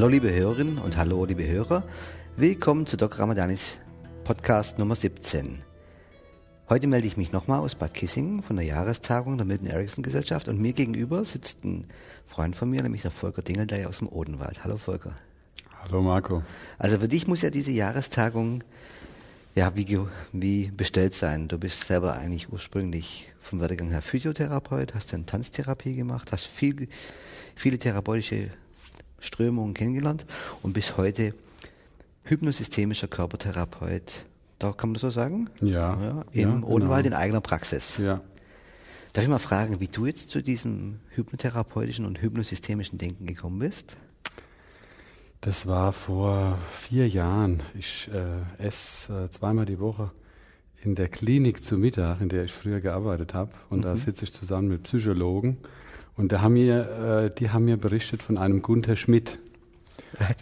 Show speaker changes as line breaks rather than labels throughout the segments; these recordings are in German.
Hallo liebe Hörerinnen und hallo liebe Hörer. Willkommen zu Doc Ramadanis Podcast Nummer 17. Heute melde ich mich nochmal aus Bad Kissingen von der Jahrestagung der Milton Erickson Gesellschaft und mir gegenüber sitzt ein Freund von mir, nämlich der Volker Dingeldey aus dem Odenwald. Hallo Volker.
Hallo Marco.
Also für dich muss ja diese Jahrestagung ja wie, wie bestellt sein. Du bist selber eigentlich ursprünglich vom Werdegang her Physiotherapeut, hast dann Tanztherapie gemacht, hast viel, viele therapeutische Strömungen kennengelernt und bis heute hypnosystemischer Körpertherapeut. Da kann man das so sagen?
Ja.
ja Im ja, Odenwald genau. in eigener Praxis.
Ja.
Darf ich mal fragen, wie du jetzt zu diesem hypnotherapeutischen und hypnosystemischen Denken gekommen bist?
Das war vor vier Jahren. Ich äh, esse äh, zweimal die Woche in der Klinik zu Mittag, in der ich früher gearbeitet habe. Und mhm. da sitze ich zusammen mit Psychologen. Und da haben mir, äh, die haben mir berichtet von einem Gunther Schmidt.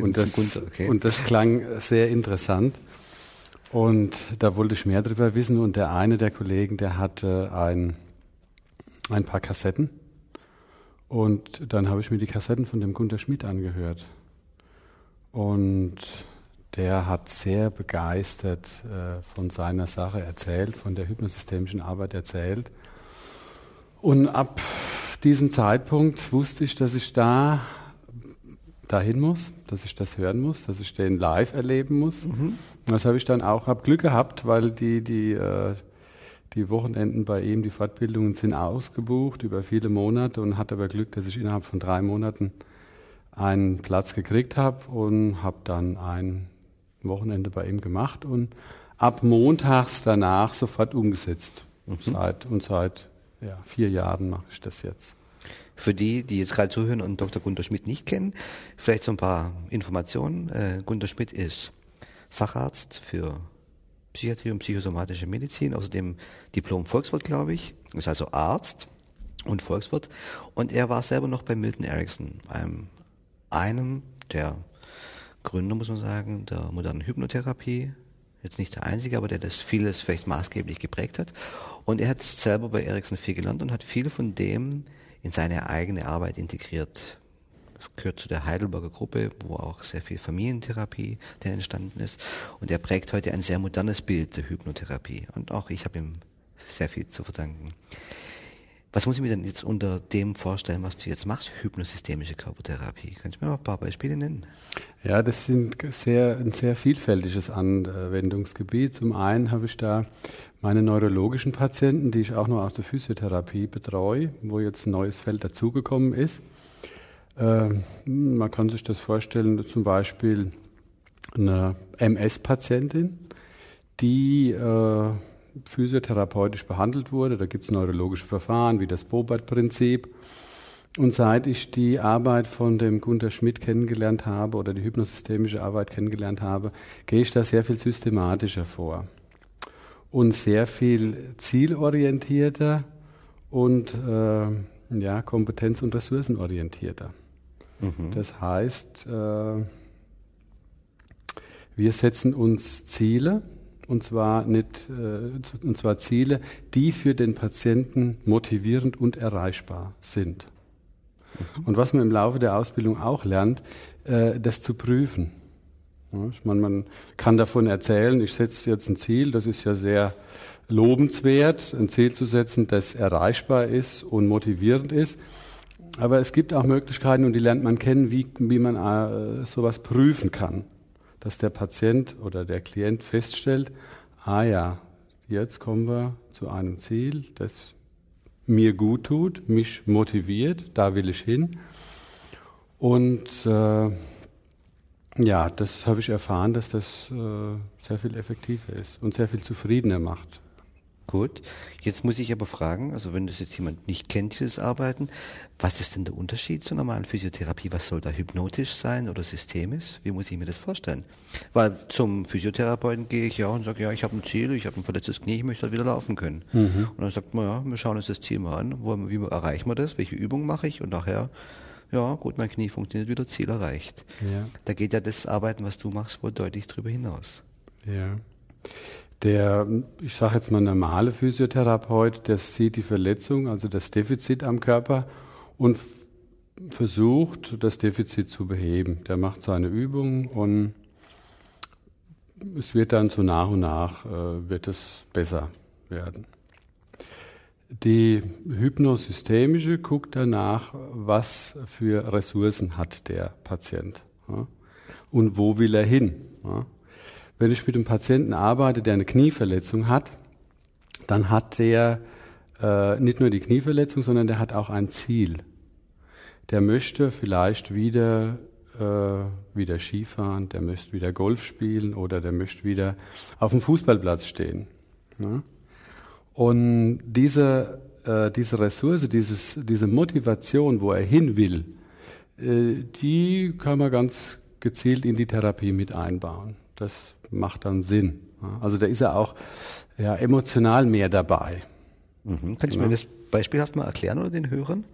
Und das, Gunther, okay. und das klang sehr interessant. Und da wollte ich mehr darüber wissen. Und der eine der Kollegen, der hatte ein, ein paar Kassetten. Und dann habe ich mir die Kassetten von dem Gunther Schmidt angehört. Und der hat sehr begeistert äh, von seiner Sache erzählt, von der hypnosystemischen Arbeit erzählt. Und ab diesem Zeitpunkt wusste ich, dass ich da dahin muss, dass ich das hören muss, dass ich den live erleben muss. Mhm. Das habe ich dann auch, habe Glück gehabt, weil die, die, äh, die Wochenenden bei ihm, die Fortbildungen sind ausgebucht über viele Monate und hatte aber Glück, dass ich innerhalb von drei Monaten einen Platz gekriegt habe und habe dann ein Wochenende bei ihm gemacht und ab montags danach sofort umgesetzt. Mhm. Seit, und seit ja, vier Jahren mache ich das jetzt.
Für die, die jetzt gerade zuhören und Dr. Gunter Schmidt nicht kennen, vielleicht so ein paar Informationen. Äh, Gunter Schmidt ist Facharzt für Psychiatrie und psychosomatische Medizin, außerdem Diplom Volkswirt, glaube ich, ist also Arzt und Volkswirt. Und er war selber noch bei Milton Erickson, einem einem der Gründer, muss man sagen, der modernen Hypnotherapie. Jetzt nicht der einzige, aber der das vieles vielleicht maßgeblich geprägt hat. Und er hat selber bei Ericsson viel gelernt und hat viel von dem in seine eigene Arbeit integriert. Das gehört zu der Heidelberger Gruppe, wo auch sehr viel Familientherapie der entstanden ist. Und er prägt heute ein sehr modernes Bild der Hypnotherapie. Und auch ich habe ihm sehr viel zu verdanken. Was muss ich mir denn jetzt unter dem vorstellen, was du jetzt machst, hypnosystemische Körpertherapie? Kannst du mir mal ein paar Beispiele nennen?
Ja, das sind sehr, ein sehr vielfältiges Anwendungsgebiet. Zum einen habe ich da meine neurologischen Patienten, die ich auch noch aus der Physiotherapie betreue, wo jetzt ein neues Feld dazugekommen ist. Äh, man kann sich das vorstellen, zum Beispiel eine MS-Patientin, die äh, physiotherapeutisch behandelt wurde. Da gibt es neurologische Verfahren wie das Bobert-Prinzip. Und seit ich die Arbeit von dem Gunther Schmidt kennengelernt habe oder die hypnosystemische Arbeit kennengelernt habe, gehe ich da sehr viel systematischer vor und sehr viel zielorientierter und äh, ja, kompetenz- und ressourcenorientierter. Mhm. Das heißt, äh, wir setzen uns Ziele, und zwar nicht, äh, und zwar Ziele, die für den Patienten motivierend und erreichbar sind. Mhm. Und was man im Laufe der Ausbildung auch lernt, äh, das zu prüfen. ich meine, man kann davon erzählen, ich setze jetzt ein Ziel, das ist ja sehr lobenswert, ein Ziel zu setzen, das erreichbar ist und motivierend ist. Aber es gibt auch Möglichkeiten, und die lernt man kennen, wie, wie man äh, sowas prüfen kann dass der Patient oder der Klient feststellt, ah ja, jetzt kommen wir zu einem Ziel, das mir gut tut, mich motiviert, da will ich hin. Und äh, ja, das habe ich erfahren, dass das äh, sehr viel effektiver ist und sehr viel zufriedener macht.
Gut. Jetzt muss ich aber fragen, also wenn das jetzt jemand nicht kennt, dieses Arbeiten, was ist denn der Unterschied zur normalen Physiotherapie? Was soll da hypnotisch sein oder systemisch? Wie muss ich mir das vorstellen? Weil zum Physiotherapeuten gehe ich ja und sage, ja, ich habe ein Ziel, ich habe ein verletztes Knie, ich möchte halt wieder laufen können. Mhm. Und dann sagt man, ja, wir schauen uns das Ziel mal an, wo, wie erreichen wir das, welche Übung mache ich und nachher ja, gut, mein Knie funktioniert wieder, Ziel erreicht. Ja. Da geht ja das Arbeiten, was du machst, wohl deutlich drüber hinaus.
Ja. Der, ich sage jetzt mal, normale Physiotherapeut, der sieht die Verletzung, also das Defizit am Körper und versucht, das Defizit zu beheben. Der macht seine Übungen und es wird dann so nach und nach äh, wird es besser werden. Die hypnosystemische guckt danach, was für Ressourcen hat der Patient ja, und wo will er hin. Ja. Wenn ich mit einem Patienten arbeite, der eine Knieverletzung hat, dann hat der äh, nicht nur die Knieverletzung, sondern der hat auch ein Ziel. Der möchte vielleicht wieder äh, wieder Skifahren, der möchte wieder Golf spielen oder der möchte wieder auf dem Fußballplatz stehen. Ne? Und diese, äh, diese Ressource, dieses, diese Motivation, wo er hin will, äh, die kann man ganz gezielt in die Therapie mit einbauen. Das macht dann Sinn. Also da ist er auch ja, emotional mehr dabei.
Mhm. Kannst du ja. mir das beispielhaft mal erklären oder den Hörern?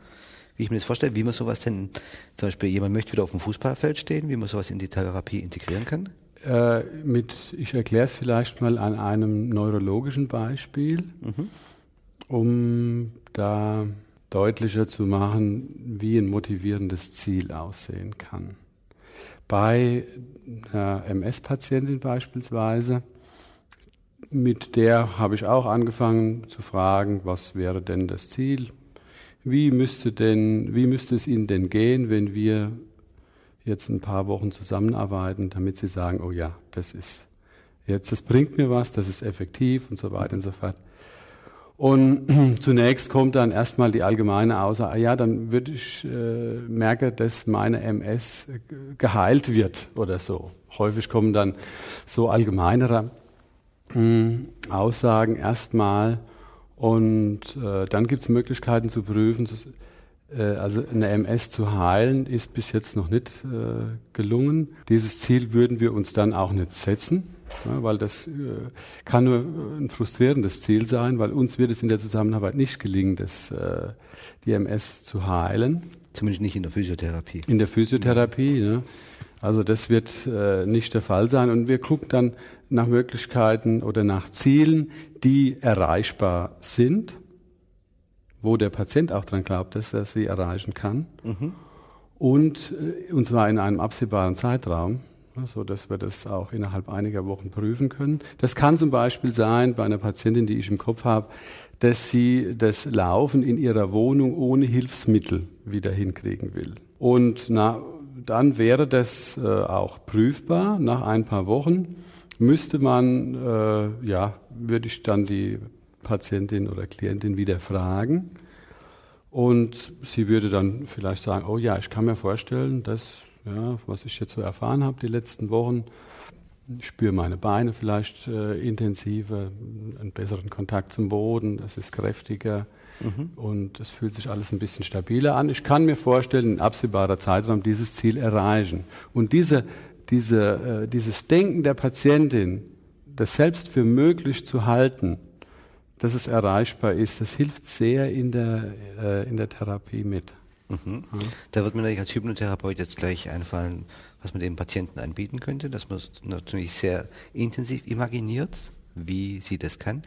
wie ich mir das vorstelle, wie man sowas denn, zum Beispiel jemand möchte wieder auf dem Fußballfeld stehen, wie man sowas in die Therapie integrieren kann?
Äh, mit, ich erkläre es vielleicht mal an einem neurologischen Beispiel, mhm. um da deutlicher zu machen, wie ein motivierendes Ziel aussehen kann. Bei einer MS-Patientin beispielsweise, mit der habe ich auch angefangen zu fragen, was wäre denn das Ziel? Wie müsste, denn, wie müsste es Ihnen denn gehen, wenn wir jetzt ein paar Wochen zusammenarbeiten, damit Sie sagen, oh ja, das ist jetzt, das bringt mir was, das ist effektiv und so weiter und so fort. Und zunächst kommt dann erstmal die allgemeine Aussage, ja, dann würde ich äh, merke, dass meine MS geheilt wird oder so. Häufig kommen dann so allgemeinere äh, Aussagen erstmal und äh, dann gibt es Möglichkeiten zu prüfen, also eine MS zu heilen, ist bis jetzt noch nicht äh, gelungen. Dieses Ziel würden wir uns dann auch nicht setzen, ja, weil das äh, kann nur ein frustrierendes Ziel sein, weil uns wird es in der Zusammenarbeit nicht gelingen, das, äh, die MS zu heilen.
Zumindest nicht in der Physiotherapie.
In der Physiotherapie, ja. Also das wird äh, nicht der Fall sein. Und wir gucken dann nach Möglichkeiten oder nach Zielen, die erreichbar sind, wo der Patient auch daran glaubt, dass er sie erreichen kann. Mhm. Und, äh, und zwar in einem absehbaren Zeitraum, so dass wir das auch innerhalb einiger Wochen prüfen können. Das kann zum Beispiel sein bei einer Patientin, die ich im Kopf habe, dass sie das Laufen in ihrer Wohnung ohne Hilfsmittel wieder hinkriegen will. Und na, dann wäre das äh, auch prüfbar. Nach ein paar Wochen müsste man, äh, ja, würde ich dann die Patientin oder Klientin wieder fragen. Und sie würde dann vielleicht sagen, oh ja, ich kann mir vorstellen, dass, ja, was ich jetzt so erfahren habe die letzten Wochen, ich spüre meine Beine vielleicht äh, intensiver, einen besseren Kontakt zum Boden, es ist kräftiger. Mhm. Und es fühlt sich alles ein bisschen stabiler an. Ich kann mir vorstellen, in absehbarer Zeitraum dieses Ziel erreichen. Und diese, diese, äh, dieses Denken der Patientin, das selbst für möglich zu halten, dass es erreichbar ist, das hilft sehr in der, äh, in der Therapie mit.
Mhm. Ja. Da wird mir natürlich als Hypnotherapeut jetzt gleich einfallen, was man dem Patienten anbieten könnte, dass man es natürlich sehr intensiv imaginiert, wie sie das kann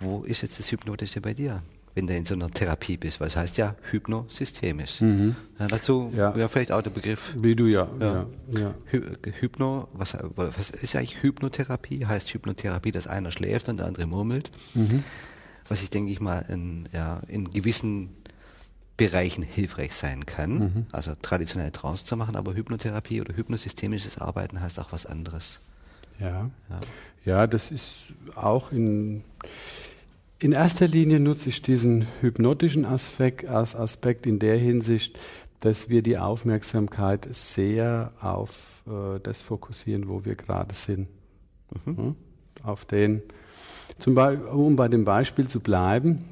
wo ist jetzt das Hypnotische bei dir? Wenn du in so einer Therapie bist, weil es heißt ja hypnosystemisch. Mhm. Ja, dazu ja. ja. vielleicht auch der Begriff.
Wie du ja. ja. ja,
Hy Hypno, was, was ist eigentlich Hypnotherapie? Heißt Hypnotherapie, dass einer schläft und der andere murmelt. Mhm. Was ich denke ich mal in, ja, in gewissen Bereichen hilfreich sein kann. Mhm. Also traditionell Trance zu machen, aber Hypnotherapie oder hypnosystemisches Arbeiten heißt auch was anderes.
Ja, ja das ist auch in in erster Linie nutze ich diesen hypnotischen Aspekt, als Aspekt in der Hinsicht, dass wir die Aufmerksamkeit sehr auf äh, das fokussieren, wo wir gerade sind. Mhm. Ja, auf den, zum Beispiel, um bei dem Beispiel zu bleiben,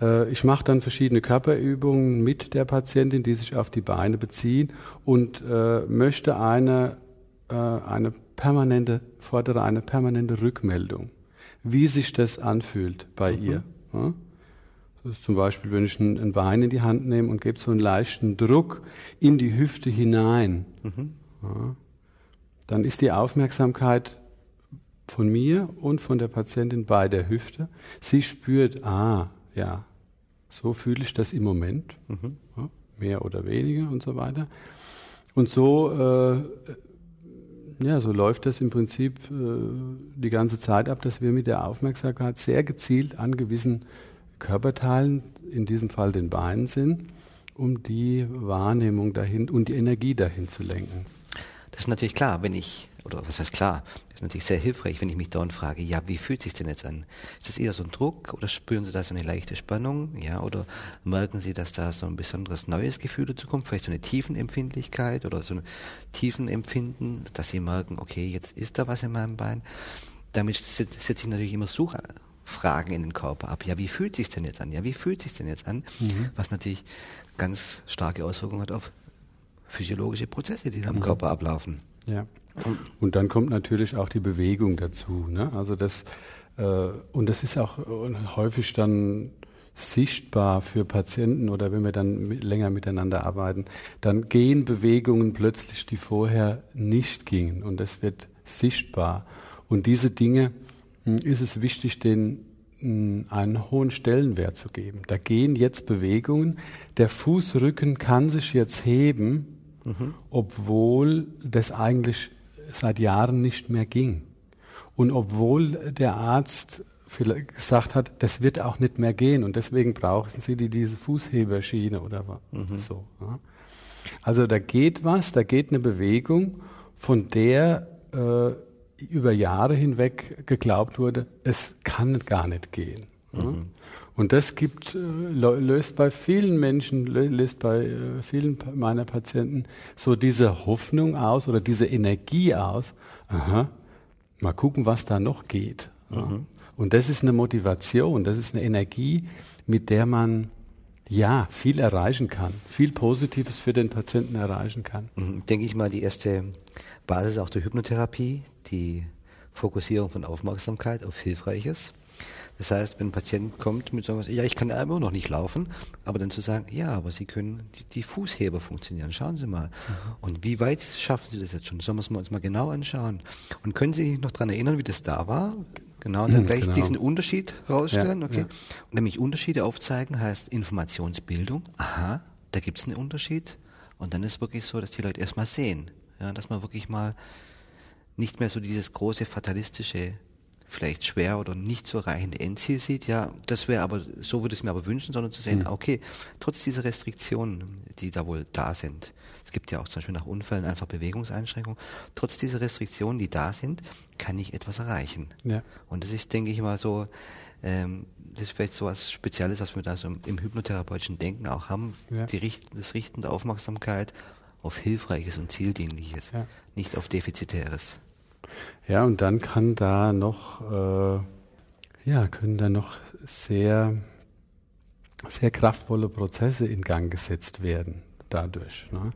äh, ich mache dann verschiedene Körperübungen mit der Patientin, die sich auf die Beine beziehen und äh, möchte eine, äh, eine permanente, fordere eine permanente Rückmeldung wie sich das anfühlt bei mhm. ihr. Ja? Zum Beispiel, wenn ich ein, ein, Bein in die Hand nehme und gebe so einen leichten Druck in die Hüfte hinein, mhm. ja? dann ist die Aufmerksamkeit von mir und von der Patientin bei der Hüfte. Sie spürt, ah, ja, so fühle ich das im Moment. Mhm. mehr oder weniger und so weiter. Und so, äh, ja, so läuft das im Prinzip äh, die ganze Zeit ab, dass wir mit der Aufmerksamkeit sehr gezielt an gewissen Körperteilen, in diesem Fall den Beinen sind, um die Wahrnehmung dahin und die Energie dahin zu lenken.
Das ist natürlich klar, wenn ich, oder was heißt klar, ist natürlich sehr hilfreich, wenn ich mich dauernd frage, ja, wie fühlt sich denn jetzt an? Ist das eher so ein Druck oder spüren Sie da so eine leichte Spannung? Ja, oder merken Sie, dass da so ein besonderes neues Gefühl dazu kommt? Vielleicht so eine Tiefenempfindlichkeit oder so ein Tiefenempfinden, dass Sie merken, okay, jetzt ist da was in meinem Bein. Damit setze ich natürlich immer Suchfragen in den Körper ab. Ja, wie fühlt sich denn jetzt an? Ja, wie fühlt sich denn jetzt an? Mhm. Was natürlich ganz starke Auswirkungen hat auf physiologische Prozesse, die mhm. Körper ablaufen.
Ja. Und dann kommt natürlich auch die Bewegung dazu. Ne? Also das, äh, und das ist auch häufig dann sichtbar für Patienten oder wenn wir dann mit, länger miteinander arbeiten, dann gehen Bewegungen plötzlich, die vorher nicht gingen und das wird sichtbar. Und diese Dinge hm, ist es wichtig, den hm, einen hohen Stellenwert zu geben. Da gehen jetzt Bewegungen. Der Fußrücken kann sich jetzt heben, mhm. obwohl das eigentlich seit Jahren nicht mehr ging. Und obwohl der Arzt gesagt hat, das wird auch nicht mehr gehen und deswegen brauchen Sie die, diese Fußheberschiene oder mhm. so. Ja. Also da geht was, da geht eine Bewegung, von der äh, über Jahre hinweg geglaubt wurde, es kann gar nicht gehen. Mhm. Und das gibt, äh, löst bei vielen Menschen, löst bei äh, vielen meiner Patienten so diese Hoffnung aus oder diese Energie aus. Aha, mal gucken, was da noch geht. Mhm. Und das ist eine Motivation, das ist eine Energie, mit der man ja viel erreichen kann, viel Positives für den Patienten erreichen kann.
Mhm. Denke ich mal, die erste Basis auch der Hypnotherapie, die Fokussierung von Aufmerksamkeit auf Hilfreiches. Das heißt, wenn ein Patient kommt mit sowas, ja, ich kann immer noch nicht laufen, aber dann zu sagen, ja, aber Sie können, die, die Fußheber funktionieren, schauen Sie mal. Mhm. Und wie weit schaffen Sie das jetzt schon? Sollen wir es uns mal genau anschauen? Und können Sie sich noch daran erinnern, wie das da war? Genau, und dann mhm, gleich genau. diesen Unterschied rausstellen, ja, okay? Ja. Und nämlich Unterschiede aufzeigen heißt Informationsbildung. Aha, da gibt es einen Unterschied. Und dann ist wirklich so, dass die Leute erstmal sehen. Ja, dass man wirklich mal nicht mehr so dieses große fatalistische vielleicht schwer oder nicht zu erreichende Endziel sieht, ja, das wäre aber, so würde ich es mir aber wünschen, sondern zu sehen, mhm. okay, trotz dieser Restriktionen, die da wohl da sind, es gibt ja auch zum Beispiel nach Unfällen einfach Bewegungseinschränkungen, trotz dieser Restriktionen, die da sind, kann ich etwas erreichen. Ja. Und das ist, denke ich mal, so, ähm, das ist vielleicht so was Spezielles, was wir da so im, im hypnotherapeutischen Denken auch haben, ja. die Richt, das Richten der Aufmerksamkeit auf Hilfreiches und Zieldienliches, ja. nicht auf Defizitäres.
Ja, und dann kann da noch, äh, ja, können da noch sehr, sehr kraftvolle Prozesse in Gang gesetzt werden dadurch. Ne?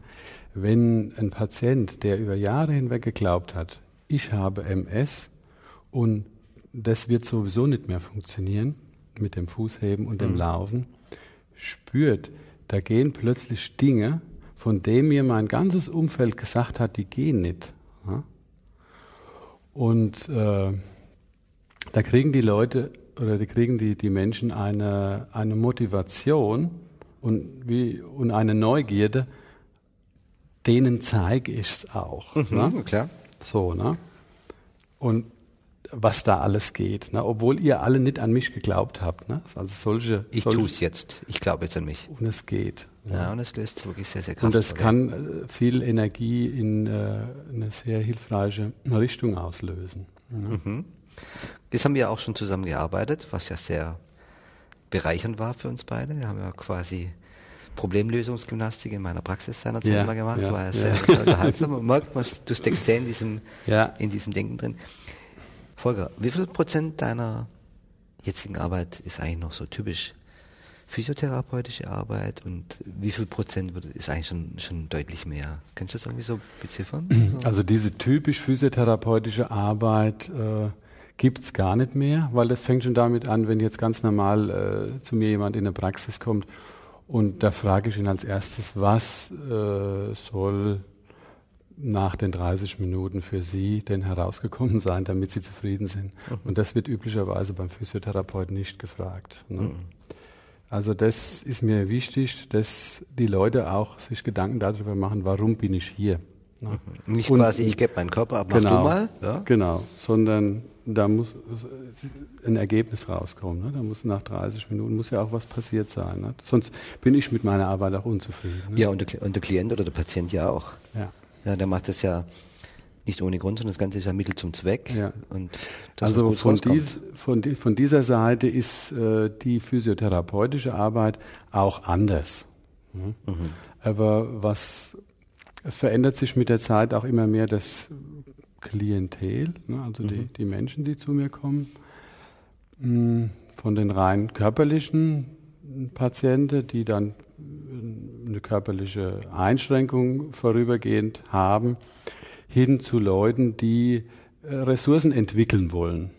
Wenn ein Patient, der über Jahre hinweg geglaubt hat, ich habe MS und das wird sowieso nicht mehr funktionieren mit dem Fußheben und dem mhm. Laufen, spürt, da gehen plötzlich Dinge, von denen mir mein ganzes Umfeld gesagt hat, die gehen nicht. Ja? Und äh, da kriegen die Leute oder die kriegen die, die Menschen eine, eine Motivation und, wie, und eine Neugierde, denen zeige ich es auch. Mhm, ne? Klar. So, ne? Und was da alles geht, ne? obwohl ihr alle nicht an mich geglaubt habt. Ne?
Also solche, ich solche, tue es jetzt. Ich glaube jetzt an mich.
Und es geht.
Ja, und es löst wirklich sehr, sehr
kraftvoll. Und es kann äh, viel Energie in äh, eine sehr hilfreiche Richtung auslösen.
Mhm. Das haben wir auch schon zusammen gearbeitet, was ja sehr bereichernd war für uns beide. Wir haben ja quasi Problemlösungsgymnastik in meiner Praxis seinerzeit ja, mal gemacht. Ja, war ja sehr, sehr unterhaltsam. Man merkt, du steckst sehr in diesem, ja. in diesem Denken drin. Volker, wie viel Prozent deiner jetzigen Arbeit ist eigentlich noch so typisch physiotherapeutische Arbeit und wie viel Prozent ist eigentlich schon, schon deutlich mehr? Kannst du das irgendwie so beziffern?
Also diese typisch physiotherapeutische Arbeit äh, gibt es gar nicht mehr, weil das fängt schon damit an, wenn jetzt ganz normal äh, zu mir jemand in der Praxis kommt und da frage ich ihn als erstes, was äh, soll nach den 30 Minuten für Sie denn herausgekommen sein, damit Sie zufrieden sind? Mhm. Und das wird üblicherweise beim Physiotherapeuten nicht gefragt. Ne? Mhm. Also das ist mir wichtig, dass die Leute auch sich Gedanken darüber machen, warum bin ich hier.
Ne? Nicht Und, quasi, ich gebe meinen Körper ab,
mach genau,
du mal.
Ja? Genau, sondern da muss ein Ergebnis rauskommen. Ne? Da muss nach 30 Minuten muss ja auch was passiert sein. Ne? Sonst bin ich mit meiner Arbeit auch unzufrieden.
Ne? Ja, und der, und der Klient oder der Patient ja auch.
Ja.
Ja, der macht das ja nicht ohne Grund, sondern das Ganze ist ja Mittel zum Zweck.
Ja. Und das, also von, dies, von, die, von, dieser Seite ist äh, die physiotherapeutische Arbeit auch anders. Mhm. Mhm. Aber was es verändert sich mit der Zeit auch immer mehr das Klientel, ne, also mhm. die, die Menschen, die zu mir kommen. Mh, mm, von den rein körperlichen Patienten, die dann eine körperliche Einschränkung vorübergehend haben, hin zu Leuten, die äh, Ressourcen entwickeln wollen.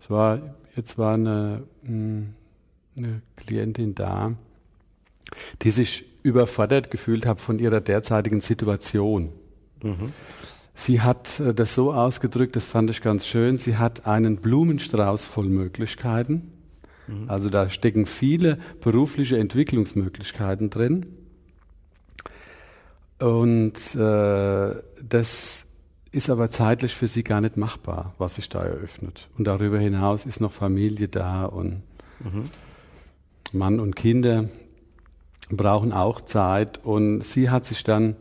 Es war, jetzt war eine, hm, eine Klientin da, die sich überfordert gefühlt hat von ihrer derzeitigen Situation. Mhm. Sie hat äh, das so ausgedrückt, das fand ich ganz schön, sie hat einen Blumenstrauß voll Möglichkeiten. Mhm. Also da stecken viele berufliche Entwicklungsmöglichkeiten drin. Und äh, das ist aber zeitlich für sie gar nicht machbar, was sich da eröffnet. Und darüber hinaus ist noch Familie da und mhm. Mann und Kinder brauchen auch Zeit. Und sie hat sich dann,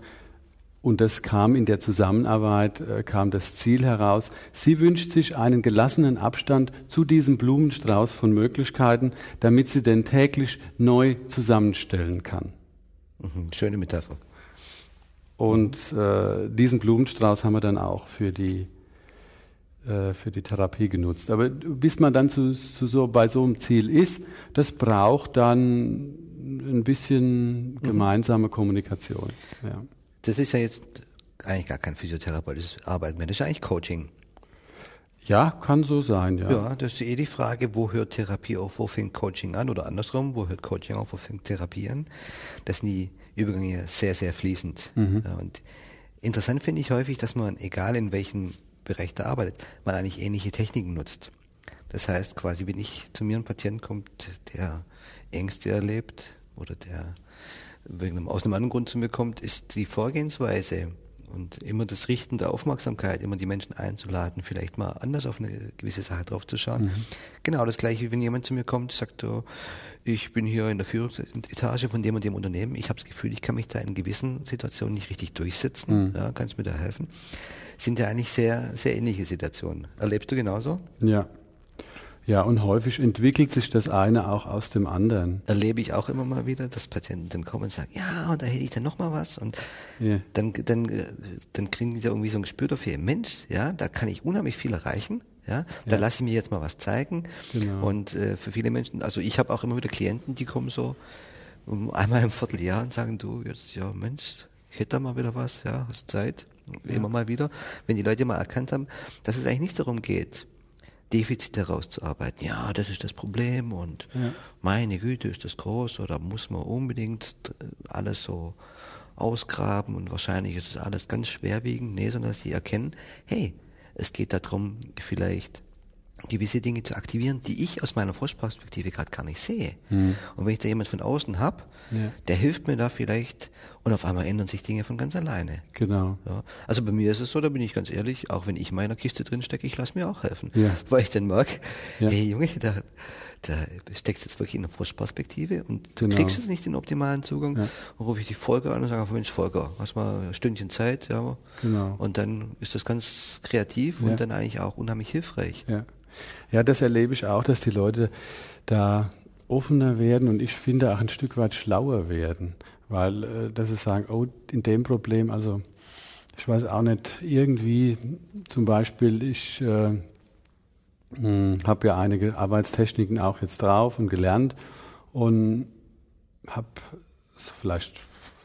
und das kam in der Zusammenarbeit, äh, kam das Ziel heraus, sie wünscht sich einen gelassenen Abstand zu diesem Blumenstrauß von Möglichkeiten, damit sie den täglich neu zusammenstellen kann.
Mhm, schöne Metapher.
Und äh, diesen Blumenstrauß haben wir dann auch für die, äh, für die Therapie genutzt. Aber bis man dann zu, zu so, bei so einem Ziel ist, das braucht dann ein bisschen mhm. gemeinsame mhm. Kommunikation. Ja.
Das ist ja jetzt eigentlich gar kein physiotherapeutisches Arbeiten mehr, das ist eigentlich Coaching.
Ja, kann so sein, ja.
Ja, das ist eh die Frage, wo hört Therapie auf, wo fängt Coaching an oder andersrum, wo hört Coaching auf, wo fängt Therapie an. Das sind die Übergänge sehr, sehr fließend. Mhm. Und interessant finde ich häufig, dass man, egal in welchem Bereich da arbeitet, man eigentlich ähnliche Techniken nutzt. Das heißt, quasi, wenn ich zu mir ein Patient kommt, der Ängste erlebt oder der wegen einem, aus einem anderen Grund zu mir kommt, ist die Vorgehensweise und immer das Richten der Aufmerksamkeit, immer die Menschen einzuladen, vielleicht mal anders auf eine gewisse Sache drauf zu schauen. Mhm. Genau das gleiche, wie wenn jemand zu mir kommt, sagt, oh, ich bin hier in der Führungsetage von dem und dem Unternehmen, ich habe das Gefühl, ich kann mich da in gewissen Situationen nicht richtig durchsetzen, mhm. ja, kannst mir da helfen? Sind ja eigentlich sehr, sehr ähnliche Situationen. Erlebst du genauso?
Ja, ja, und häufig entwickelt sich das eine auch aus dem anderen.
Erlebe ich auch immer mal wieder, dass Patienten dann kommen und sagen, ja, und da hätte ich dann noch mal was. Und yeah. dann, dann, dann kriegen die da irgendwie so ein Gespür dafür, Mensch, ja, da kann ich unheimlich viel erreichen. Ja, da ja. lasse ich mir jetzt mal was zeigen. Genau. Und äh, für viele Menschen, also ich habe auch immer wieder Klienten, die kommen so einmal im Vierteljahr und sagen, du, jetzt, ja, Mensch, ich hätte da mal wieder was, ja, hast Zeit. Ja. Immer mal wieder. Wenn die Leute mal erkannt haben, dass es eigentlich nicht darum geht, Defizite herauszuarbeiten. Ja, das ist das Problem und ja. meine Güte, ist das groß oder muss man unbedingt alles so ausgraben und wahrscheinlich ist es alles ganz schwerwiegend. Nee, sondern dass sie erkennen, hey, es geht darum, vielleicht gewisse Dinge zu aktivieren, die ich aus meiner Forschperspektive gerade gar nicht sehe. Mhm. Und wenn ich da jemand von außen habe, ja. der hilft mir da vielleicht und auf einmal ändern sich Dinge von ganz alleine.
Genau.
Ja. Also bei mir ist es so, da bin ich ganz ehrlich, auch wenn ich in meiner Kiste drin stecke, ich lasse mir auch helfen. Ja. Weil ich dann mag, hey Junge, da, da steckst jetzt wirklich in der Forschperspektive und du genau. kriegst jetzt nicht den optimalen Zugang. Ja. Und rufe ich die Volker an und sage, Mensch, Volker, hast mal ein Stündchen Zeit, ja. Genau. Und dann ist das ganz kreativ und dann eigentlich auch unheimlich hilfreich.
Ja. Ja, das erlebe ich auch, dass die Leute da offener werden und ich finde auch ein Stück weit schlauer werden, weil äh, dass sie sagen, oh, in dem Problem, also ich weiß auch nicht, irgendwie zum Beispiel, ich äh, hm, habe ja einige Arbeitstechniken auch jetzt drauf und gelernt und habe so vielleicht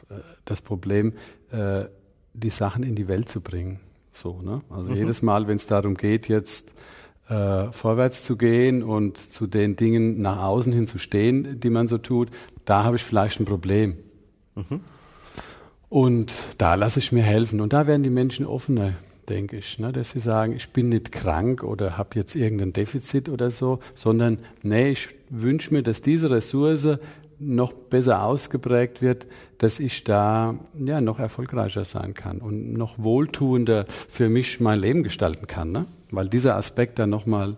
äh, das Problem, äh, die Sachen in die Welt zu bringen. So, ne? Also mhm. jedes Mal, wenn es darum geht, jetzt äh, vorwärts zu gehen und zu den Dingen nach außen hin zu stehen, die man so tut, da habe ich vielleicht ein Problem. Mhm. Und da lasse ich mir helfen. Und da werden die Menschen offener. denke ich. Ne? Dass sie sagen, ich bin nicht krank oder habe jetzt irgendein Defizit oder so, sondern nee, ich wünsche mir, dass diese Ressource noch besser ausgeprägt wird, dass ich da ja noch erfolgreicher sein kann und noch wohltuender für mich mein Leben gestalten kann, ne? weil dieser Aspekt dann nochmal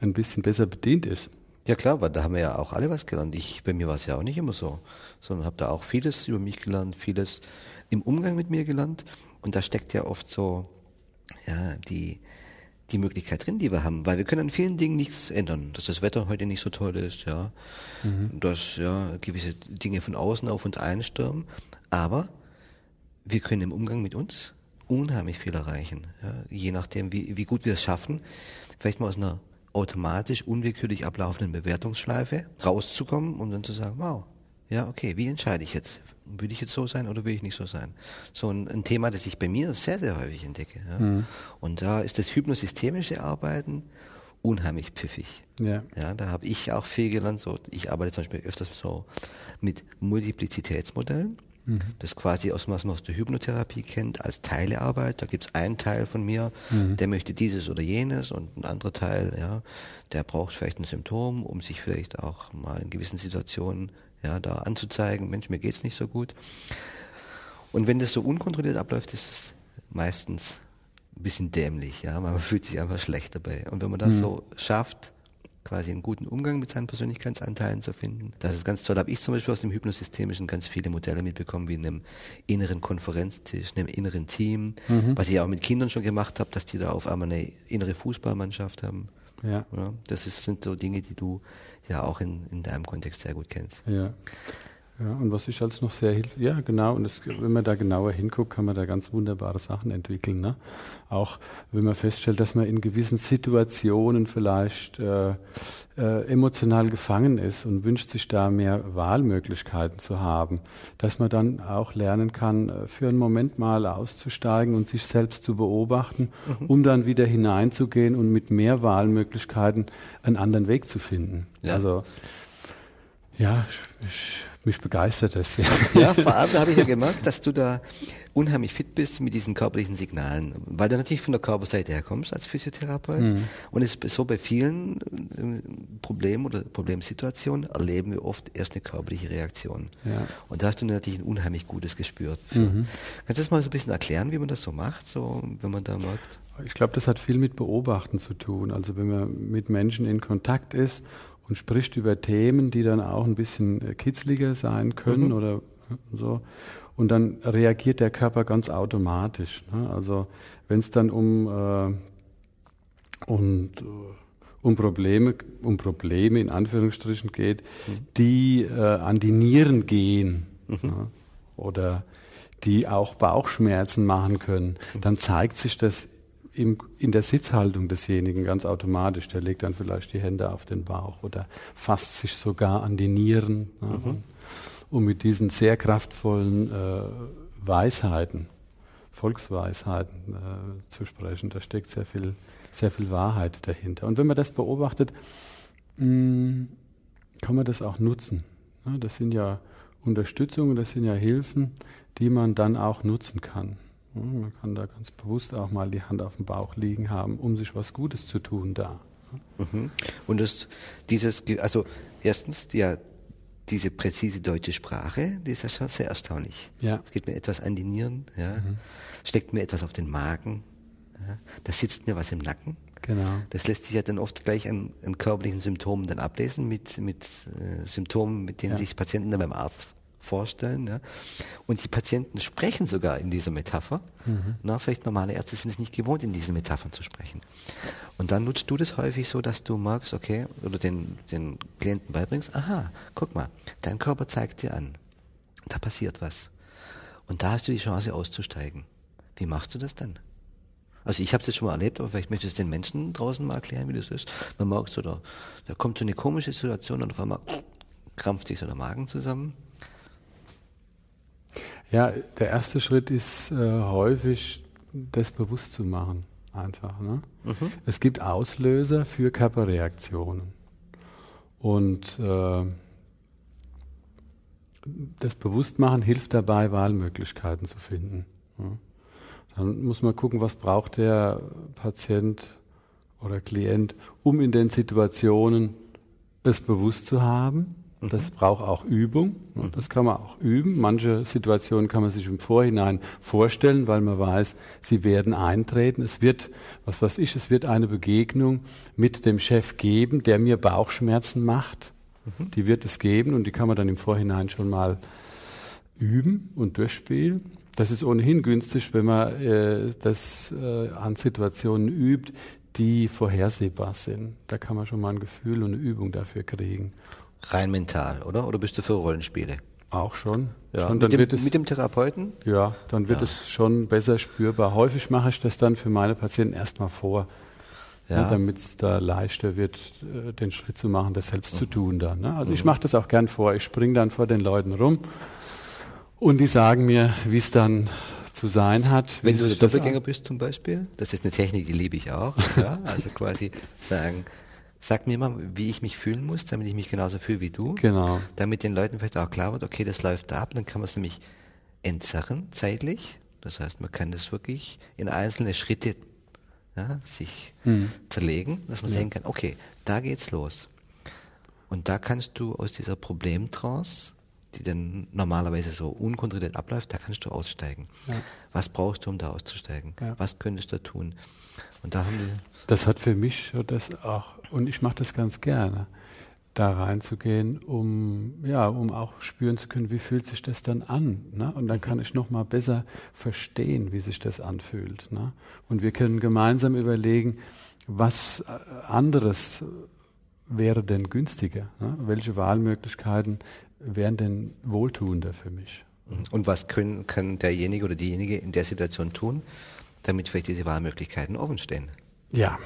ein bisschen besser bedient ist.
Ja klar, weil da haben wir ja auch alle was gelernt. Ich, bei mir war es ja auch nicht immer so, sondern habe da auch vieles über mich gelernt, vieles im Umgang mit mir gelernt. Und da steckt ja oft so ja, die, die Möglichkeit drin, die wir haben, weil wir können an vielen Dingen nichts ändern, dass das Wetter heute nicht so toll ist, ja, mhm. dass ja gewisse Dinge von außen auf uns einstürmen, aber wir können im Umgang mit uns unheimlich viel erreichen, ja, je nachdem, wie, wie gut wir es schaffen, vielleicht mal aus einer automatisch unwillkürlich ablaufenden Bewertungsschleife rauszukommen und dann zu sagen, wow, ja, okay, wie entscheide ich jetzt? Will ich jetzt so sein oder will ich nicht so sein? So ein, ein Thema, das ich bei mir sehr, sehr häufig entdecke. Ja. Mhm. Und da ist das hypnosystemische Arbeiten unheimlich pfiffig. Ja. ja da habe ich auch viel gelernt. So, ich arbeite zum Beispiel öfters so mit Multiplizitätsmodellen. Mhm. Das quasi aus was man aus der Hypnotherapie kennt, als Teilearbeit. Da gibt es einen Teil von mir, mhm. der möchte dieses oder jenes und ein anderer Teil, ja, der braucht vielleicht ein Symptom, um sich vielleicht auch mal in gewissen Situationen ja, da anzuzeigen, Mensch, mir geht's nicht so gut. Und wenn das so unkontrolliert abläuft, ist es meistens ein bisschen dämlich, ja, man fühlt sich einfach schlecht dabei. Und wenn man das mhm. so schafft, quasi einen guten Umgang mit seinen Persönlichkeitsanteilen zu finden. Das ist ganz toll. Habe ich zum Beispiel aus dem Hypnosystemischen ganz viele Modelle mitbekommen, wie in einem inneren Konferenztisch, einem inneren Team, mhm. was ich auch mit Kindern schon gemacht habe, dass die da auf einmal eine innere Fußballmannschaft haben. Ja. ja das ist, sind so Dinge, die du ja auch in, in deinem Kontext sehr gut kennst.
Ja. Ja, und was ich als noch sehr hilft, ja genau, und das, wenn man da genauer hinguckt, kann man da ganz wunderbare Sachen entwickeln. Ne? Auch wenn man feststellt, dass man in gewissen Situationen vielleicht äh, äh, emotional gefangen ist und wünscht sich da mehr Wahlmöglichkeiten zu haben, dass man dann auch lernen kann, äh, für einen Moment mal auszusteigen und sich selbst zu beobachten, mhm. um dann wieder hineinzugehen und mit mehr Wahlmöglichkeiten einen anderen Weg zu finden. Ja. Also ja, ich, ich mich begeistert das.
Ja, vor allem habe ich ja gemerkt, dass du da unheimlich fit bist mit diesen körperlichen Signalen, weil du natürlich von der Körperseite herkommst als Physiotherapeut. Mhm. Und es ist so bei vielen äh, Problemen oder Problemsituationen erleben wir oft erst eine körperliche Reaktion. Ja. Und da hast du natürlich ein unheimlich gutes Gespür. Mhm. Kannst du das mal so ein bisschen erklären, wie man das so macht, so wenn man da merkt?
Ich glaube, das hat viel mit Beobachten zu tun. Also wenn man mit Menschen in Kontakt ist und spricht über Themen, die dann auch ein bisschen äh, kitzliger sein können mhm. oder so. Und dann reagiert der Körper ganz automatisch. Ne? Also wenn es dann um, äh, und, äh, um Probleme, um Probleme in Anführungsstrichen geht, mhm. die äh, an die Nieren gehen mhm. ne? oder die auch Bauchschmerzen machen können, mhm. dann zeigt sich das im, in der Sitzhaltung desjenigen ganz automatisch. Der legt dann vielleicht die Hände auf den Bauch oder fasst sich sogar an die Nieren, mhm. um mit diesen sehr kraftvollen äh, Weisheiten, Volksweisheiten äh, zu sprechen. Da steckt sehr viel, sehr viel Wahrheit dahinter. Und wenn man das beobachtet, mh, mm, kann man das auch nutzen. Ja, das sind ja Unterstützungen, das sind ja Hilfen, die man dann auch nutzen kann. Man kann da ganz bewusst auch mal die Hand auf dem Bauch liegen haben, um sich was Gutes zu tun da.
Mhm. Und das, dieses, also erstens, ja, diese präzise deutsche Sprache, die ist ja schon sehr erstaunlich. Ja. Es geht mir etwas an die Nieren, ja. Mhm. steckt mir etwas auf den Magen, ja. da sitzt mir was im Nacken. Genau. Das lässt sich ja dann oft gleich an, an körperlichen Symptomen dann ablesen, mit, mit äh, Symptomen, mit denen ja. sich Patienten dann beim Arzt vorstellen. Ja. Und die Patienten sprechen sogar in dieser Metapher. Mhm. Na, vielleicht normale Ärzte sind es nicht gewohnt, in diesen Metaphern zu sprechen. Und dann nutzt du das häufig so, dass du merkst, okay, oder den, den Klienten beibringst, aha, guck mal, dein Körper zeigt dir an, da passiert was. Und da hast du die Chance auszusteigen. Wie machst du das dann? Also ich habe es jetzt schon mal erlebt, aber vielleicht möchtest du den Menschen draußen mal erklären, wie das ist. Man merkt so, da, da kommt so eine komische Situation und auf einmal krampft sich so der Magen zusammen
ja, der erste Schritt ist äh, häufig, das bewusst zu machen. Einfach. Ne? Mhm. Es gibt Auslöser für Körperreaktionen. Und äh, das Bewusstmachen hilft dabei, Wahlmöglichkeiten zu finden. Ja? Dann muss man gucken, was braucht der Patient oder Klient, um in den Situationen es bewusst zu haben. Das braucht auch Übung. Und das kann man auch üben. Manche Situationen kann man sich im Vorhinein vorstellen, weil man weiß, sie werden eintreten. Es wird, was weiß ich, es wird eine Begegnung mit dem Chef geben, der mir Bauchschmerzen macht. Mhm. Die wird es geben und die kann man dann im Vorhinein schon mal üben und durchspielen. Das ist ohnehin günstig, wenn man äh, das äh, an Situationen übt, die vorhersehbar sind. Da kann man schon mal ein Gefühl und eine Übung dafür kriegen.
Rein mental, oder? Oder bist du für Rollenspiele?
Auch schon.
Ja.
schon
mit, dem, es, mit, dem, Therapeuten?
Ja, dann wird ja. es schon besser spürbar. Häufig mache ich das dann für meine Patienten erstmal vor. Ja. Ne, damit es da leichter wird, äh, den Schritt zu machen, das selbst mhm. zu tun dann. Ne? Also mhm. ich mache das auch gern vor. Ich springe dann vor den Leuten rum und die sagen mir, wie es dann zu sein hat.
Wenn du Doppelgänger bist zum Beispiel, das ist eine Technik, die liebe ich auch. Also quasi sagen, sag mir mal, wie ich mich fühlen muss, damit ich mich genauso fühle wie du.
Genau.
Damit den Leuten vielleicht auch klar wird, okay, das läuft da ab, dann kann man es nämlich entzerren zeitlich. Das heißt, man kann das wirklich in einzelne Schritte ja, sich mhm. zerlegen, dass man ja. sehen kann, okay, da geht's los. Und da kannst du aus dieser Problemtrance die dann normalerweise so unkontrolliert abläuft, da kannst du aussteigen. Ja. Was brauchst du, um da auszusteigen? Was könntest du tun? Und da haben wir.
Das hat für mich das auch, und ich mache das ganz gerne, da reinzugehen, um ja, um auch spüren zu können, wie fühlt sich das dann an. Ne? Und dann kann ich noch mal besser verstehen, wie sich das anfühlt. Ne? Und wir können gemeinsam überlegen, was äh, anderes wäre denn günstiger? Ne? Welche Wahlmöglichkeiten wären denn wohltuender für mich.
Und was können, kann derjenige oder diejenige in der Situation tun, damit vielleicht diese Wahlmöglichkeiten offen stehen?
Ja.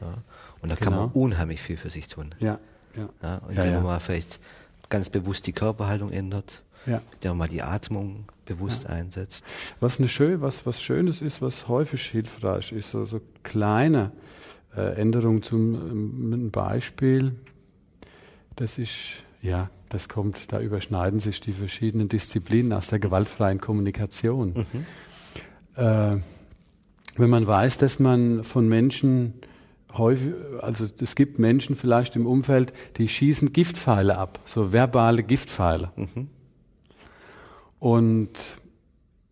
ja. Und da genau. kann man unheimlich viel für sich tun.
Ja. ja.
ja und ja, indem man vielleicht ganz bewusst die Körperhaltung ändert, ja. indem man mal die Atmung bewusst einsetzt.
Was eine schön, was, was Schönes ist, was häufig hilfreich ist, so, so kleine äh, Änderungen zum ähm, Beispiel, dass ich ja, das kommt, da überschneiden sich die verschiedenen Disziplinen aus der gewaltfreien Kommunikation. Mhm. Äh, wenn man weiß, dass man von Menschen häufig, also es gibt Menschen vielleicht im Umfeld, die schießen Giftpfeile ab, so verbale Giftpfeile. Mhm. Und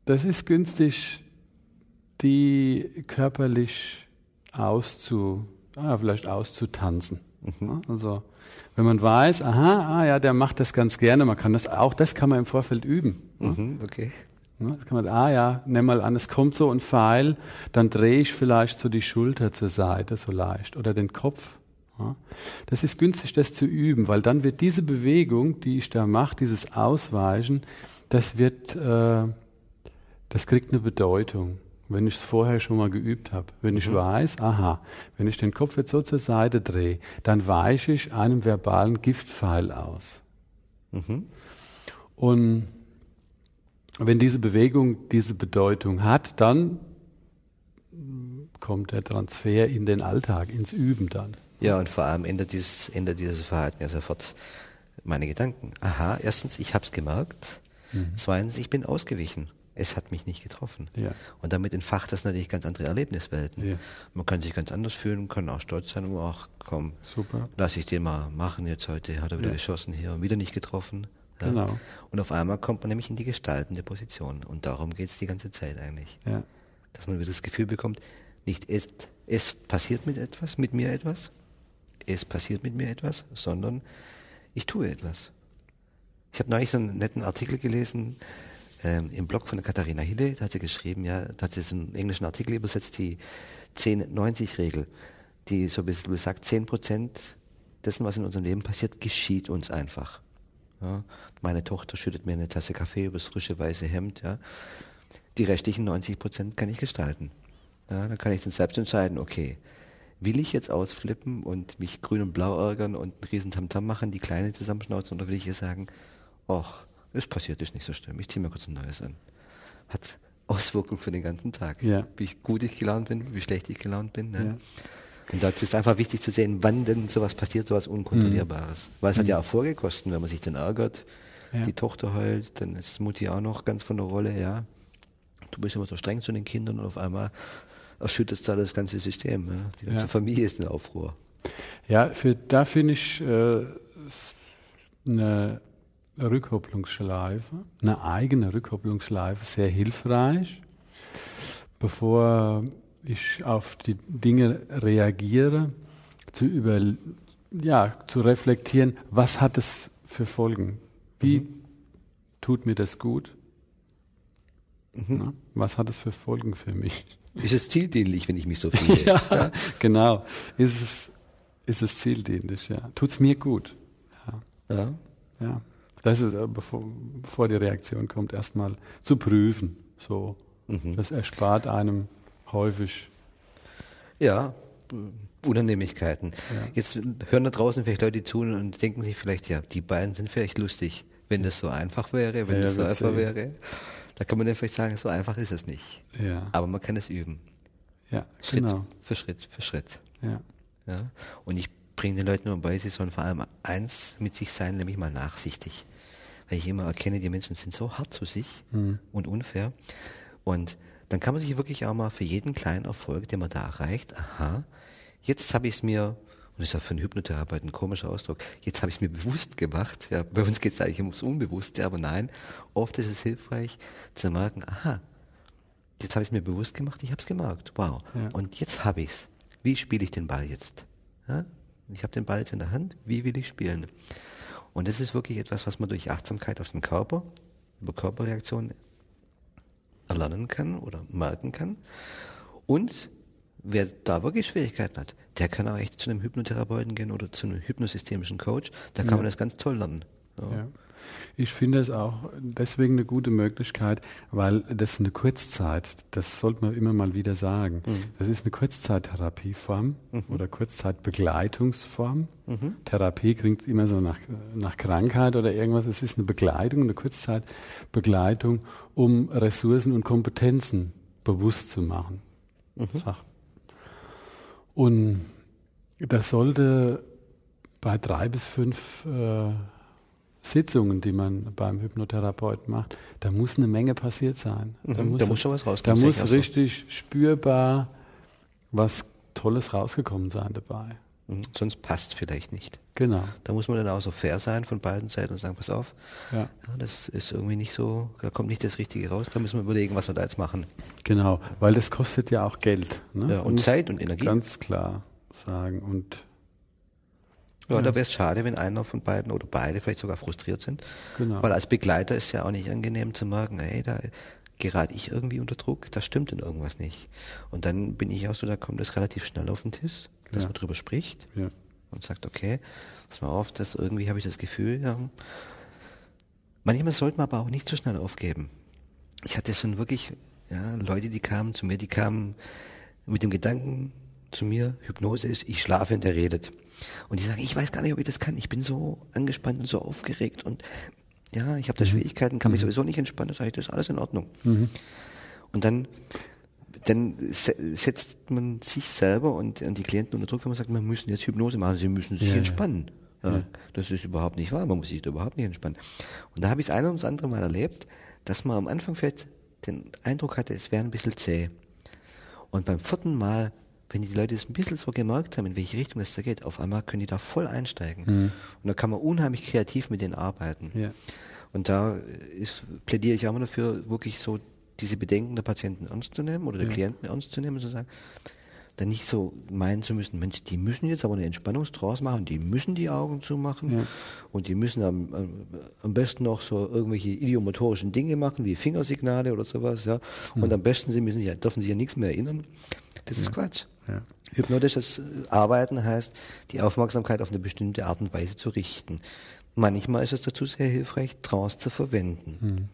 das ist günstig, die körperlich auszu, ah, vielleicht auszutanzen. Mhm. Also wenn man weiß, aha, ah ja, der macht das ganz gerne, man kann das auch, das kann man im Vorfeld üben.
Mhm, okay.
Das kann man, ah ja, nimm mal an, es kommt so ein Pfeil, dann drehe ich vielleicht so die Schulter zur Seite so leicht oder den Kopf. Das ist günstig, das zu üben, weil dann wird diese Bewegung, die ich da mache, dieses Ausweichen, das wird, äh, das kriegt eine Bedeutung wenn ich es vorher schon mal geübt habe. Wenn ich mhm. weiß, aha, wenn ich den Kopf jetzt so zur Seite drehe, dann weiche ich einem verbalen Giftpfeil aus. Mhm. Und wenn diese Bewegung diese Bedeutung hat, dann kommt der Transfer in den Alltag, ins Üben dann.
Ja, und vor allem ändert dieses, ändert dieses Verhalten ja sofort meine Gedanken. Aha, erstens, ich habe es gemerkt. Mhm. Zweitens, ich bin ausgewichen es hat mich nicht getroffen. Ja. Und damit entfacht das natürlich ganz andere Erlebniswelten. Ja. Man kann sich ganz anders fühlen, kann auch stolz sein, und auch komm, Super. lass ich den mal machen, jetzt heute hat er wieder ja. geschossen hier und wieder nicht getroffen. Ja. Genau. Und auf einmal kommt man nämlich in die gestaltende Position. Und darum geht es die ganze Zeit eigentlich. Ja. Dass man wieder das Gefühl bekommt, nicht es, es passiert mit etwas, mit mir etwas, es passiert mit mir etwas, sondern ich tue etwas. Ich habe neulich so einen netten Artikel gelesen, ähm, im Blog von Katharina Hille, da hat sie geschrieben, ja, da hat sie so einen englischen Artikel übersetzt, die 10-90-Regel, die so ein bisschen sagt, 10 Prozent dessen, was in unserem Leben passiert, geschieht uns einfach. Ja. Meine Tochter schüttet mir eine Tasse Kaffee übers frische weiße Hemd, ja. Die restlichen 90 Prozent kann ich gestalten. Ja, dann kann ich dann selbst entscheiden, okay, will ich jetzt ausflippen und mich grün und blau ärgern und einen riesen Tamtam machen, die Kleine zusammenschnauzen, oder will ich ihr sagen, ach, es passiert, ist nicht so schlimm. Ich ziehe mir kurz ein neues an. Hat Auswirkungen für den ganzen Tag. Ja. Wie gut ich gelaunt bin, wie schlecht ich gelaunt bin. Ne? Ja. Und dazu ist einfach wichtig zu sehen, wann denn sowas passiert, sowas Unkontrollierbares. Mhm. Weil es mhm. hat ja auch Folgekosten, wenn man sich dann ärgert, ja. die Tochter heult, dann ist Mutti auch noch ganz von der Rolle, ja. du bist immer so streng zu den Kindern und auf einmal erschütterst da das ganze System. Ja? Die ganze ja. Familie ist in Aufruhr.
Ja, für, da finde ich äh, eine Rückkopplungsschleife, eine eigene Rückkopplungsschleife sehr hilfreich, bevor ich auf die Dinge reagiere, zu über, ja, zu reflektieren, was hat es für Folgen? Wie mhm. tut mir das gut? Mhm. Na, was hat es für Folgen für mich?
Ist es zieldienlich, wenn ich mich so fühle?
ja, ja, genau. Ist es, ist es zieldienlich, ja. Tut es mir gut? Ja. ja. ja. Das ist, äh, bevor, bevor die Reaktion kommt, erstmal zu prüfen. So. Mhm. Das erspart einem häufig.
Ja, Unannehmlichkeiten. Ja. Jetzt hören da draußen vielleicht Leute zu und denken sich vielleicht, ja, die beiden sind vielleicht lustig, wenn das so einfach wäre, wenn ja, das so einfach sehen. wäre. Da kann man dann vielleicht sagen, so einfach ist es nicht. Ja. Aber man kann es üben.
Ja,
Schritt genau. für Schritt für Schritt.
Ja.
ja. Und ich bringe den Leuten immer bei, sie sollen vor allem eins mit sich sein, nämlich mal nachsichtig. Weil ich immer erkenne, die Menschen sind so hart zu sich mhm. und unfair. Und dann kann man sich wirklich auch mal für jeden kleinen Erfolg, den man da erreicht, aha, jetzt habe ich es mir, und das ist ja für einen Hypnotherapeuten ein komischer Ausdruck, jetzt habe ich es mir bewusst gemacht. Ja, bei uns geht es eigentlich ums Unbewusste, aber nein, oft ist es hilfreich zu merken, aha, jetzt habe ich es mir bewusst gemacht, ich habe es gemerkt, wow. Ja. Und jetzt habe ich es. Wie spiele ich den Ball jetzt? Ja? Ich habe den Ball jetzt in der Hand, wie will ich spielen? Und das ist wirklich etwas, was man durch Achtsamkeit auf den Körper, über Körperreaktionen erlernen kann oder merken kann. Und wer da wirklich Schwierigkeiten hat, der kann auch echt zu einem Hypnotherapeuten gehen oder zu einem hypnosystemischen Coach. Da kann ja. man das ganz toll lernen.
Ja. Ich finde es auch deswegen eine gute Möglichkeit, weil das eine Kurzzeit, das sollte man immer mal wieder sagen. Mhm. Das ist eine Kurzzeittherapieform mhm. oder Kurzzeitbegleitungsform. Mhm. Therapie klingt immer so nach, nach Krankheit oder irgendwas. Es ist eine Begleitung, eine Kurzzeitbegleitung, um Ressourcen und Kompetenzen bewusst zu machen. Mhm. Und das sollte bei drei bis fünf äh, Sitzungen, die man beim Hypnotherapeuten macht, da muss eine Menge passiert sein.
Da, mhm, muss, da muss schon was rauskommen.
Da muss richtig spürbar was Tolles rausgekommen sein dabei.
Mhm, sonst passt vielleicht nicht.
Genau.
Da muss man dann auch so fair sein von beiden Seiten und sagen, pass auf, ja. ja. das ist irgendwie nicht so, da kommt nicht das Richtige raus, da müssen wir überlegen, was wir da jetzt machen.
Genau, weil das kostet ja auch Geld.
Ne? Ja, und, und Zeit und Energie.
Ganz klar sagen. Und
ja, ja. da wäre es schade, wenn einer von beiden oder beide vielleicht sogar frustriert sind. Genau. Weil als Begleiter ist es ja auch nicht angenehm zu merken, hey, da gerate ich irgendwie unter Druck, da stimmt denn irgendwas nicht. Und dann bin ich auch so, da kommt das relativ schnell auf den Tisch, dass ja. man drüber spricht ja. und sagt, okay, pass mal auf, dass irgendwie habe ich das Gefühl, ja. Manchmal sollte man aber auch nicht so schnell aufgeben. Ich hatte schon wirklich ja, Leute, die kamen zu mir, die kamen mit dem Gedanken zu mir, Hypnose ist, ich schlafe und der redet. Und die sagen, ich weiß gar nicht, ob ich das kann. Ich bin so angespannt und so aufgeregt und ja, ich habe da mhm. Schwierigkeiten, kann mich mhm. sowieso nicht entspannen. Da sage ich, das ist alles in Ordnung. Mhm. Und dann, dann setzt man sich selber und, und die Klienten unter Druck, wenn man sagt, wir müssen jetzt Hypnose machen, sie müssen sich ja, entspannen. Ja. Ja, das ist überhaupt nicht wahr, man muss sich da überhaupt nicht entspannen. Und da habe ich es ein und das andere Mal erlebt, dass man am Anfang vielleicht den Eindruck hatte, es wäre ein bisschen zäh. Und beim vierten Mal wenn die Leute es ein bisschen so gemerkt haben, in welche Richtung es da geht, auf einmal können die da voll einsteigen. Mhm. Und da kann man unheimlich kreativ mit denen arbeiten. Ja. Und da ist, plädiere ich auch immer dafür, wirklich so diese Bedenken der Patienten ernst zu nehmen oder der ja. Klienten ernst zu nehmen und zu sagen, dann nicht so meinen zu müssen, Mensch, die müssen jetzt aber eine Entspannungstrance machen, die müssen die Augen zumachen ja. und die müssen am, am, besten noch so irgendwelche idiomotorischen Dinge machen, wie Fingersignale oder sowas, ja. Und mhm. am besten sie müssen sich, dürfen sich ja nichts mehr erinnern. Das ist Quatsch. Ja. Hypnotisches Arbeiten heißt, die Aufmerksamkeit auf eine bestimmte Art und Weise zu richten. Manchmal ist es dazu sehr hilfreich, Trance zu verwenden. Hm.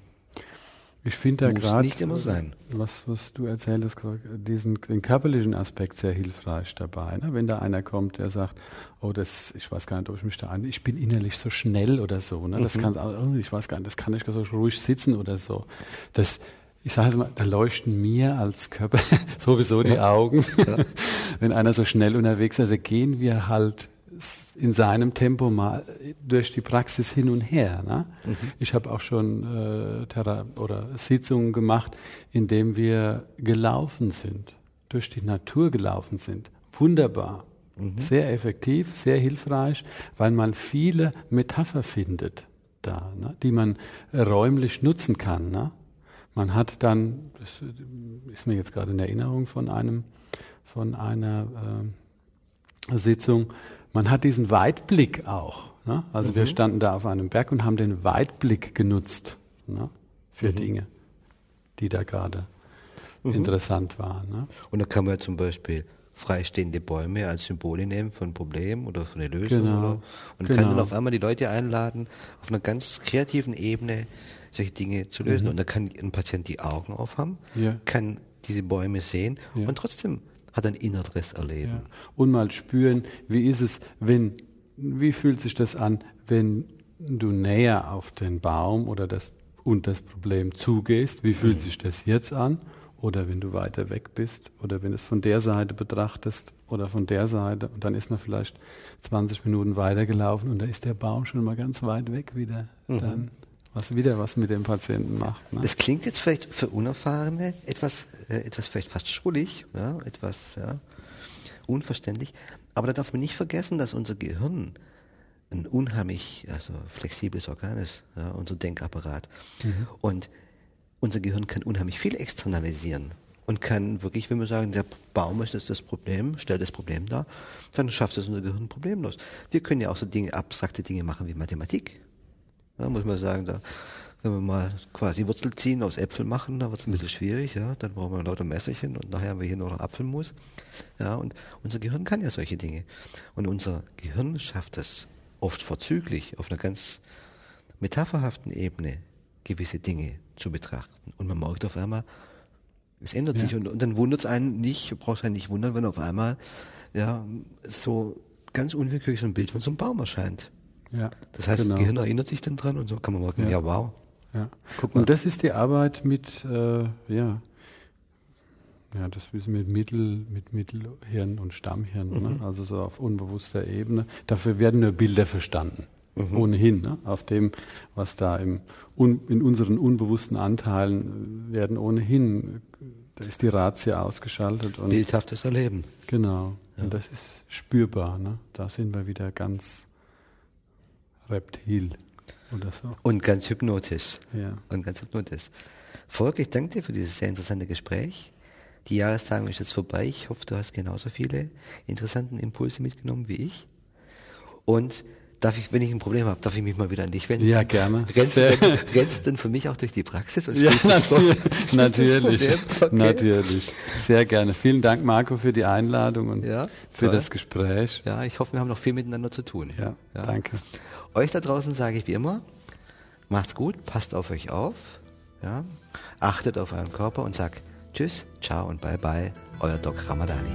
Ich finde da gerade,
nicht immer sein.
Was, was du erzählst, diesen den körperlichen Aspekt sehr hilfreich dabei. Ne? Wenn da einer kommt, der sagt, oh, das, ich weiß gar nicht, ob ich mich da an, ich bin innerlich so schnell oder so. Ne? Das mhm. kann, oh, ich weiß gar nicht, das kann ich so ruhig sitzen oder so. Das, ich sage mal, da leuchten mir als Körper sowieso die Augen. Ja. Wenn einer so schnell unterwegs ist, da gehen wir halt in seinem Tempo mal durch die Praxis hin und her. Ne? Mhm. Ich habe auch schon äh, Thera oder Sitzungen gemacht, in denen wir gelaufen sind, durch die Natur gelaufen sind. Wunderbar. Mhm. Sehr effektiv, sehr hilfreich, weil man viele Metapher findet da, ne? die man räumlich nutzen kann. Ne? Man hat dann, das ist mir jetzt gerade in Erinnerung von einem, von einer äh, Sitzung, man hat diesen Weitblick auch. Ne? Also mhm. wir standen da auf einem Berg und haben den Weitblick genutzt ne? für mhm. Dinge, die da gerade mhm. interessant waren. Ne?
Und da kann man ja zum Beispiel freistehende Bäume als Symbole nehmen von Problemen oder von einer Lösung.
Genau.
Oder, und
genau.
kann dann auf einmal die Leute einladen, auf einer ganz kreativen Ebene solche Dinge zu lösen. Mhm. Und da kann ein Patient die Augen aufhaben,
ja.
kann diese Bäume sehen ja. und trotzdem hat ein inneres Erleben. Ja.
Und mal spüren, wie ist es, wenn, wie fühlt sich das an, wenn du näher auf den Baum oder das und das Problem zugehst, wie fühlt mhm. sich das jetzt an? Oder wenn du weiter weg bist oder wenn du es von der Seite betrachtest oder von der Seite und dann ist man vielleicht 20 Minuten weitergelaufen und da ist der Baum schon mal ganz weit weg wieder. Mhm. Dann was wieder was mit dem Patienten macht.
Ne? Das klingt jetzt vielleicht für Unerfahrene etwas, äh, etwas vielleicht fast schuldig, ja, etwas ja, unverständlich. Aber da darf man nicht vergessen, dass unser Gehirn ein unheimlich also flexibles Organ ist, ja, unser Denkapparat. Mhm. Und unser Gehirn kann unheimlich viel externalisieren und kann wirklich, wenn wir sagen, der Baum ist das Problem, stellt das Problem dar, dann schafft es unser Gehirn problemlos. Wir können ja auch so Dinge, abstrakte Dinge machen wie Mathematik. Ja, muss man sagen, da, wenn wir mal quasi Wurzel ziehen, aus Äpfeln machen, da wird es ein bisschen schwierig, ja, dann brauchen wir lauter Messerchen und nachher haben wir hier noch Apfelmus. Ja, und unser Gehirn kann ja solche Dinge. Und unser Gehirn schafft es oft vorzüglich auf einer ganz metapherhaften Ebene gewisse Dinge zu betrachten. Und man merkt auf einmal, es ändert ja. sich und, und dann wundert es einen nicht, braucht einen nicht wundern, wenn auf einmal ja so ganz unwillkürlich so ein Bild von so einem Baum erscheint.
Ja,
das heißt, genau. das Gehirn erinnert sich dann dran und so kann man merken, ja, ja wow.
Ja. Guck mal. Und das ist die Arbeit mit, äh, ja, ja, das wissen wir mit Mittel, mit Mittelhirn und Stammhirn, ne? mhm. ne? also so auf unbewusster Ebene. Dafür werden nur Bilder verstanden. Mhm. Ohnehin, ne? auf dem, was da im, un, in unseren unbewussten Anteilen werden ohnehin, da ist die Razie ausgeschaltet.
Und Bildhaftes Erleben.
Genau. Ja. Und das ist spürbar. Ne? Da sind wir wieder ganz Reptil oder so.
Und ganz hypnotisch.
Ja.
Und ganz hypnotisch. Volker, ich danke dir für dieses sehr interessante Gespräch. Die Jahrestagung ist jetzt vorbei. Ich hoffe, du hast genauso viele interessanten Impulse mitgenommen wie ich. Und darf ich, wenn ich ein Problem habe, darf ich mich mal wieder an dich wenden?
Ja, gerne.
Rennst du, denn, rennst du denn für mich auch durch die Praxis
und ja, natürlich, natürlich, okay. natürlich. Sehr gerne. Vielen Dank, Marco, für die Einladung und ja, für das Gespräch.
Ja, ich hoffe, wir haben noch viel miteinander zu tun.
Ja, ja. danke.
Euch da draußen sage ich wie immer, macht's gut, passt auf euch auf, ja, achtet auf euren Körper und sagt Tschüss, ciao und bye bye, euer Doc Ramadani.